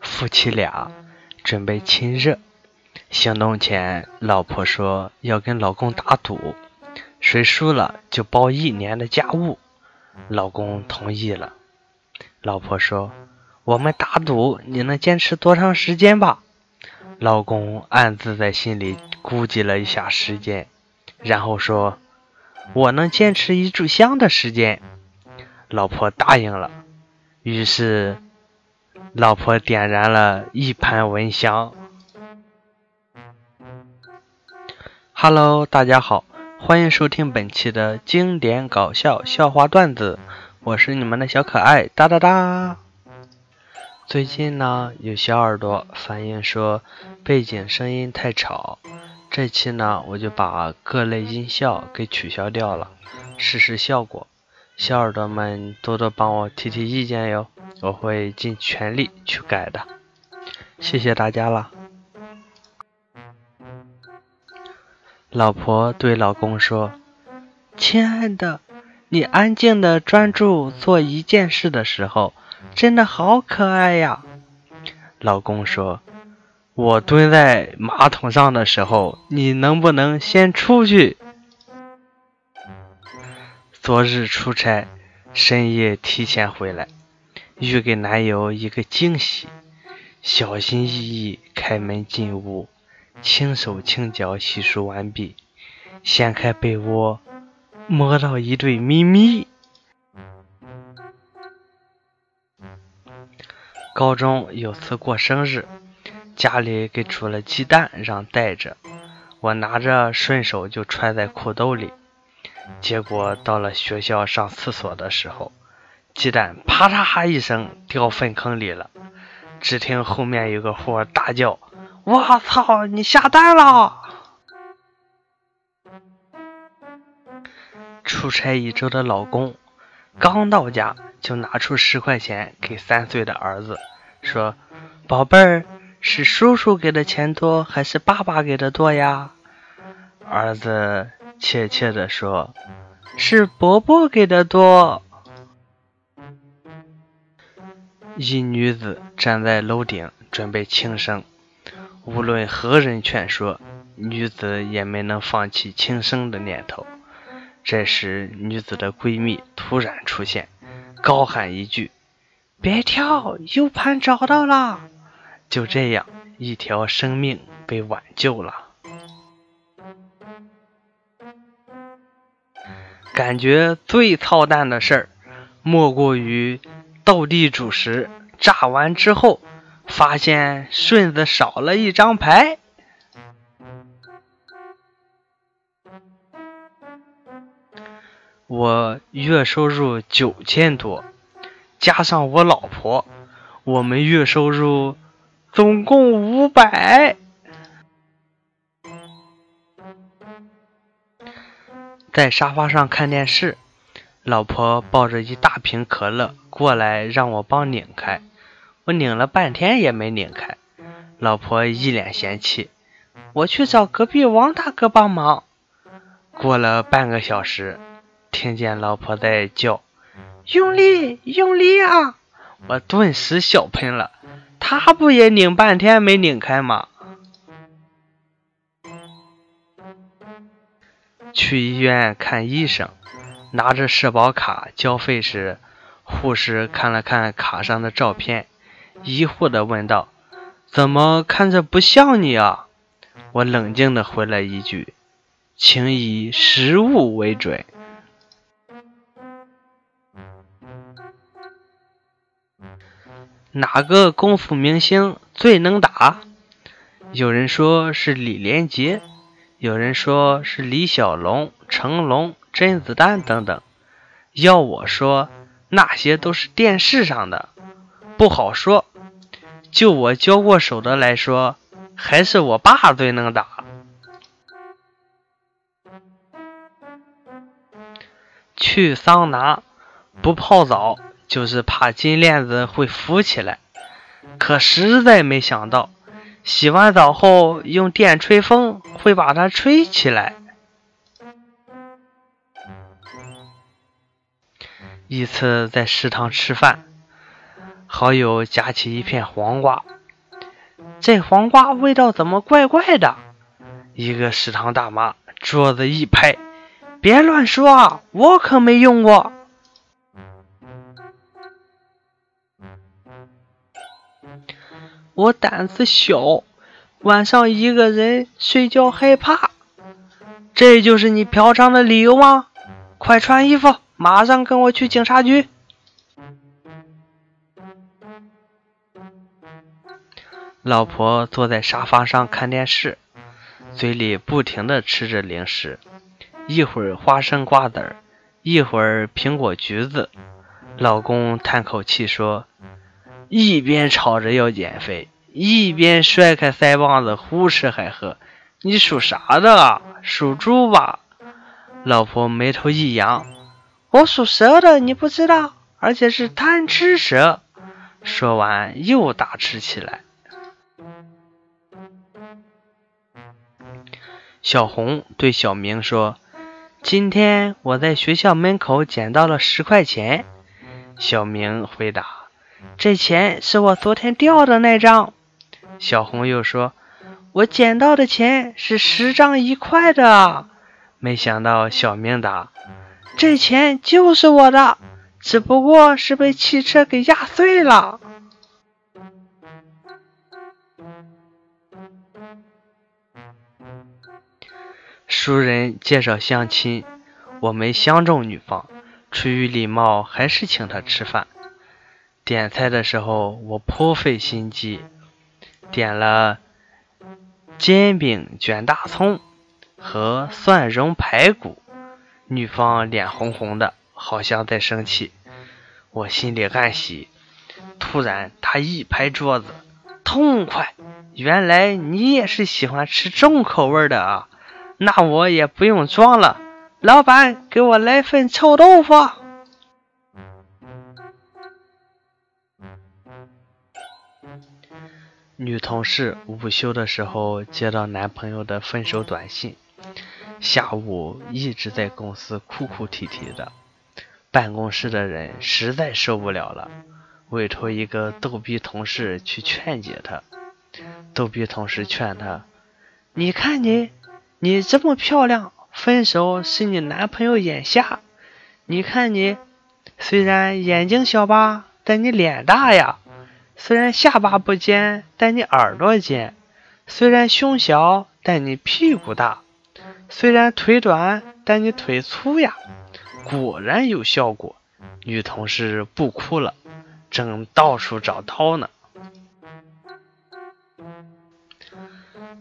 夫妻俩准备亲热，行动前，老婆说要跟老公打赌，谁输了就包一年的家务。老公同意了。老婆说：“我们打赌，你能坚持多长时间吧？”老公暗自在心里估计了一下时间，然后说：“我能坚持一炷香的时间。”老婆答应了。于是。老婆点燃了一盘蚊香。Hello，大家好，欢迎收听本期的经典搞笑笑话段子，我是你们的小可爱哒哒哒。最近呢，有小耳朵反映说背景声音太吵，这期呢，我就把各类音效给取消掉了，试试效果。小耳朵们多多帮我提提意见哟。我会尽全力去改的，谢谢大家了。老婆对老公说：“亲爱的，你安静的专注做一件事的时候，真的好可爱呀。”老公说：“我蹲在马桶上的时候，你能不能先出去？”昨日出差，深夜提前回来。欲给男友一个惊喜，小心翼翼开门进屋，轻手轻脚洗漱完毕，掀开被窝，摸到一对咪咪。高中有次过生日，家里给煮了鸡蛋让带着，我拿着顺手就揣在裤兜里，结果到了学校上厕所的时候。鸡蛋啪嚓一声掉粪坑里了，只听后面有个货大叫：“我操，你下蛋了！”出差一周的老公刚到家，就拿出十块钱给三岁的儿子，说：“宝贝儿，是叔叔给的钱多，还是爸爸给的多呀？”儿子怯怯地说：“是伯伯给的多。”一女子站在楼顶准备轻生，无论何人劝说，女子也没能放弃轻生的念头。这时，女子的闺蜜突然出现，高喊一句：“别跳，U 盘找到了！”就这样，一条生命被挽救了。感觉最操蛋的事儿，莫过于……斗地主时，炸完之后，发现顺子少了一张牌。我月收入九千多，加上我老婆，我们月收入总共五百。在沙发上看电视。老婆抱着一大瓶可乐过来，让我帮拧开。我拧了半天也没拧开，老婆一脸嫌弃。我去找隔壁王大哥帮忙。过了半个小时，听见老婆在叫：“用力，用力啊！”我顿时笑喷了。他不也拧半天没拧开吗？去医院看医生。拿着社保卡交费时，护士看了看卡上的照片，疑惑地问道：“怎么看着不像你啊？”我冷静地回了一句：“请以实物为准。”哪个功夫明星最能打？有人说是李连杰，有人说是李小龙、成龙。甄子丹等等，要我说，那些都是电视上的，不好说。就我交过手的来说，还是我爸最能打。去桑拿不泡澡，就是怕金链子会浮起来。可实在没想到，洗完澡后用电吹风会把它吹起来。一次在食堂吃饭，好友夹起一片黄瓜，这黄瓜味道怎么怪怪的？一个食堂大妈桌子一拍：“别乱说，啊我可没用过。”我胆子小，晚上一个人睡觉害怕。这就是你嫖娼的理由吗？快穿衣服，马上跟我去警察局。老婆坐在沙发上看电视，嘴里不停的吃着零食，一会儿花生瓜子儿，一会儿苹果橘子。老公叹口气说。一边吵着要减肥，一边甩开腮帮子胡吃海喝。你属啥的啊？属猪吧？老婆眉头一扬，我属蛇的，你不知道，而且是贪吃蛇。说完又大吃起来。小红对小明说：“今天我在学校门口捡到了十块钱。”小明回答。这钱是我昨天掉的那张。小红又说：“我捡到的钱是十张一块的。”没想到小明答：“这钱就是我的，只不过是被汽车给压碎了。”熟人介绍相亲，我没相中女方，出于礼貌，还是请她吃饭。点菜的时候，我颇费心机，点了煎饼卷大葱和蒜蓉排骨。女方脸红红的，好像在生气。我心里暗喜。突然，她一拍桌子，痛快！原来你也是喜欢吃重口味的啊！那我也不用装了，老板，给我来份臭豆腐。女同事午休的时候接到男朋友的分手短信，下午一直在公司哭哭啼啼的。办公室的人实在受不了了，委托一个逗逼同事去劝解她。逗逼同事劝她：“你看你，你这么漂亮，分手是你男朋友眼瞎。你看你，虽然眼睛小吧，但你脸大呀。”虽然下巴不尖，但你耳朵尖；虽然胸小，但你屁股大；虽然腿短，但你腿粗呀。果然有效果，女同事不哭了，正到处找刀呢。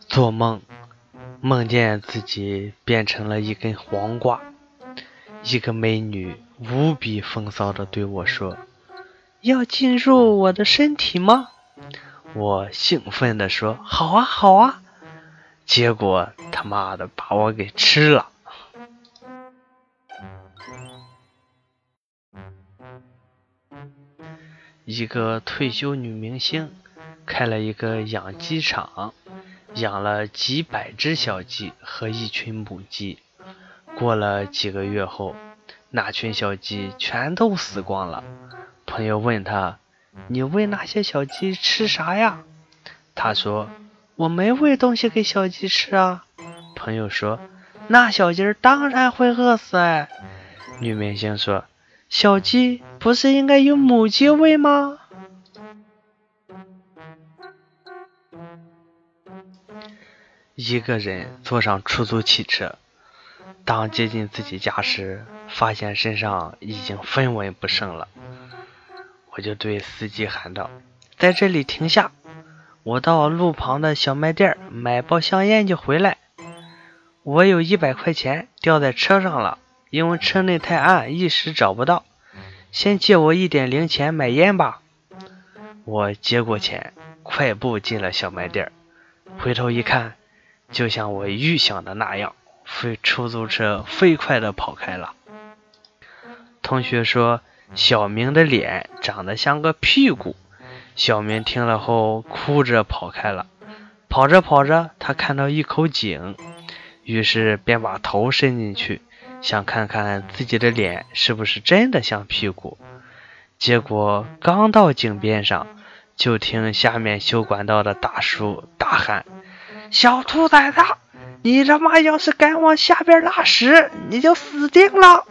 做梦，梦见自己变成了一根黄瓜，一个美女无比风骚的对我说。要进入我的身体吗？我兴奋地说：“好啊，好啊！”结果他妈的把我给吃了。一个退休女明星开了一个养鸡场，养了几百只小鸡和一群母鸡。过了几个月后，那群小鸡全都死光了。朋友问他：“你喂那些小鸡吃啥呀？”他说：“我没喂东西给小鸡吃啊。”朋友说：“那小鸡当然会饿死哎。”女明星说：“小鸡不是应该由母鸡喂吗？”一个人坐上出租汽车，当接近自己家时，发现身上已经分文不剩了。我就对司机喊道：“在这里停下，我到路旁的小卖店买包香烟就回来。我有一百块钱掉在车上了，因为车内太暗，一时找不到。先借我一点零钱买烟吧。”我接过钱，快步进了小卖店。回头一看，就像我预想的那样，飞出租车飞快地跑开了。同学说。小明的脸长得像个屁股，小明听了后哭着跑开了。跑着跑着，他看到一口井，于是便把头伸进去，想看看自己的脸是不是真的像屁股。结果刚到井边上，就听下面修管道的大叔大喊：“小兔崽子，你他妈要是敢往下边拉屎，你就死定了！”